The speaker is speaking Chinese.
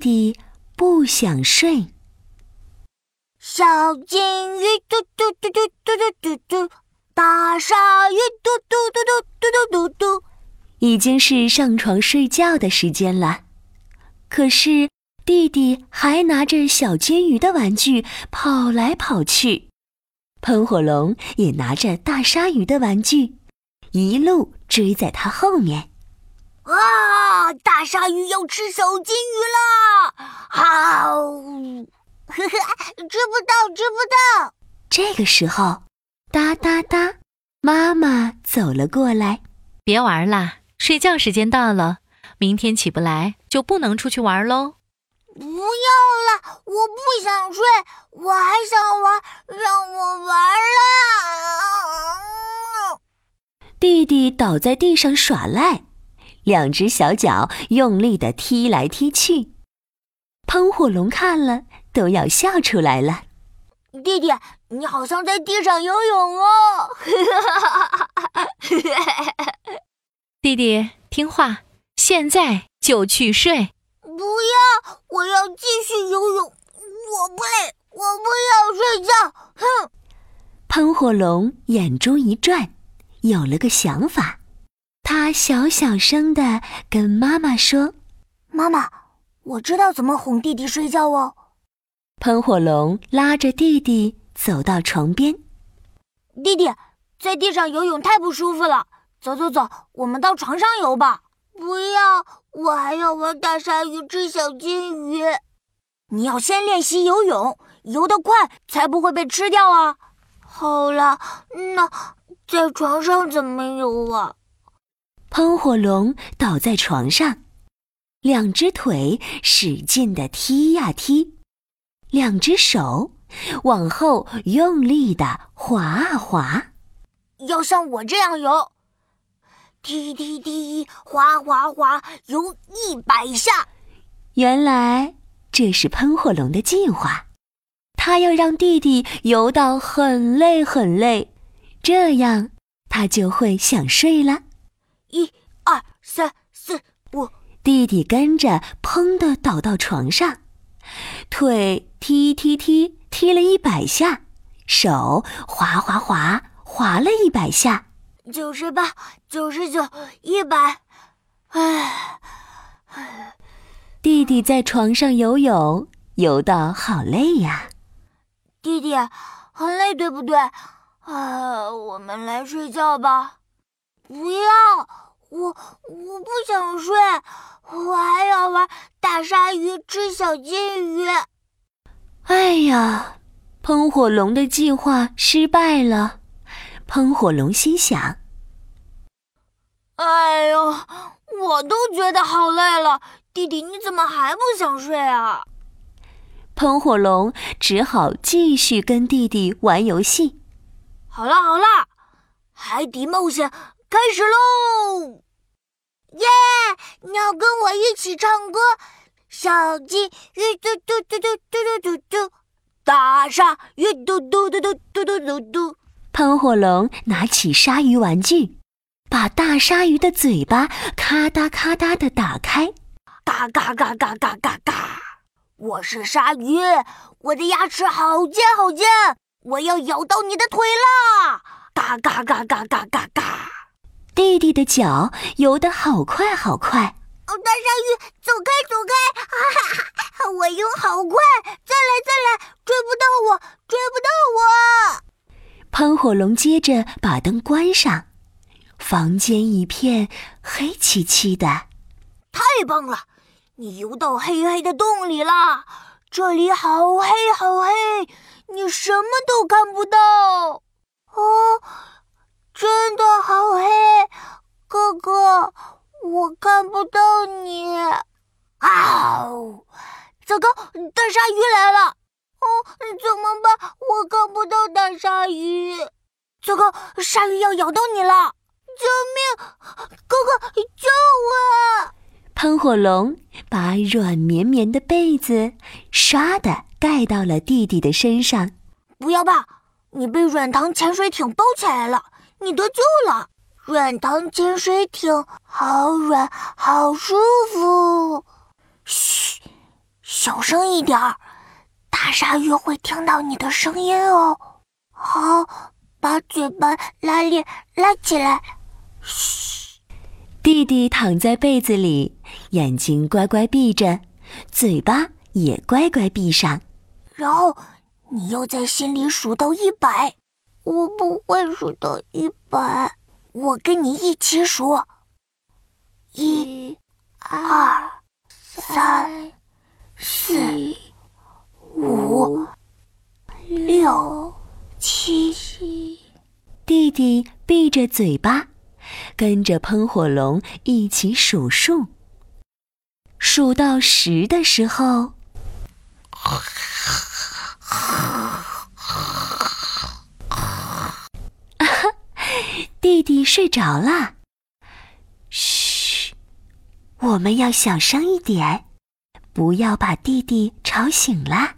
弟不想睡。小金鱼嘟嘟嘟嘟嘟嘟嘟嘟，大鲨鱼嘟嘟嘟嘟嘟嘟嘟嘟。已经是上床睡觉的时间了，可是弟弟还拿着小金鱼的玩具跑来跑去，喷火龙也拿着大鲨鱼的玩具，一路追在他后面。啊！大鲨鱼要吃小金鱼了！好，呵呵，吃不到，吃不到。这个时候，哒哒哒，妈妈走了过来，别玩啦。睡觉时间到了，明天起不来就不能出去玩喽。不要了，我不想睡，我还想玩，让我玩啦。弟弟倒在地上耍赖，两只小脚用力的踢来踢去。喷火龙看了都要笑出来了。弟弟，你好像在地上游泳哦。弟弟听话，现在就去睡。不要，我要继续游泳。我不累，我不要睡觉。哼！喷火龙眼珠一转，有了个想法。他小小声的跟妈妈说：“妈妈，我知道怎么哄弟弟睡觉哦。”喷火龙拉着弟弟走到床边。弟弟，在地上游泳太不舒服了。走走走，我们到床上游吧。不要，我还要玩大鲨鱼吃小金鱼。你要先练习游泳，游得快才不会被吃掉啊。好了，那在床上怎么游啊？喷火龙倒在床上，两只腿使劲的踢呀踢，两只手往后用力的划啊划，要像我这样游。踢踢踢，滑滑滑，游一百下。原来这是喷火龙的计划，他要让弟弟游到很累很累，这样他就会想睡了。一、二、三、四、五，弟弟跟着砰的倒到床上，腿踢踢踢踢了一百下，手滑滑滑滑了一百下。九十八，九十九，一百，唉，弟弟在床上游泳，游到好累呀。弟弟，很累对不对？啊，我们来睡觉吧。不要，我我不想睡，我还要玩大鲨鱼吃小金鱼。哎呀，喷火龙的计划失败了。喷火龙心想。哎呦，我都觉得好累了，弟弟你怎么还不想睡啊？喷火龙只好继续跟弟弟玩游戏。好了好了，海底冒险开始喽！耶，你要跟我一起唱歌？小鸡鱼嘟嘟嘟嘟嘟嘟嘟嘟，大鲨鱼嘟嘟嘟嘟嘟嘟嘟嘟。喷火龙拿起鲨鱼玩具。把大鲨鱼的嘴巴咔嗒咔嗒的打开，嘎嘎嘎嘎嘎嘎嘎！我是鲨鱼，我的牙齿好尖好尖，我要咬到你的腿啦！嘎嘎嘎嘎嘎嘎嘎！弟弟的脚游得好快好快，哦，大鲨鱼，走开走开！哈哈，我游好快，再来再来，追不到我，追不到我！喷火龙接着把灯关上。房间一片黑漆漆的，太棒了！你游到黑黑的洞里了，这里好黑好黑，你什么都看不到。哦，真的好黑，哥哥，我看不到你。啊！糟糕，大鲨鱼来了！哦，怎么办？我看不到大鲨鱼。糟糕，鲨鱼要咬到你了！救命！哥哥，救我！喷火龙把软绵绵的被子唰的盖到了弟弟的身上。不要怕，你被软糖潜水艇包起来了，你得救了。软糖潜水艇好软，好舒服。嘘，小声一点儿，大鲨鱼会听到你的声音哦。好，把嘴巴拉链拉起来。嘘，弟弟躺在被子里，眼睛乖乖闭着，嘴巴也乖乖闭上。然后你又在心里数到一百。我不会数到一百，我跟你一起数。一、二、三、四、五、六、七。弟弟闭着嘴巴，跟着喷火龙一起数数。数到十的时候。弟弟睡着了，嘘，我们要小声一点，不要把弟弟吵醒了。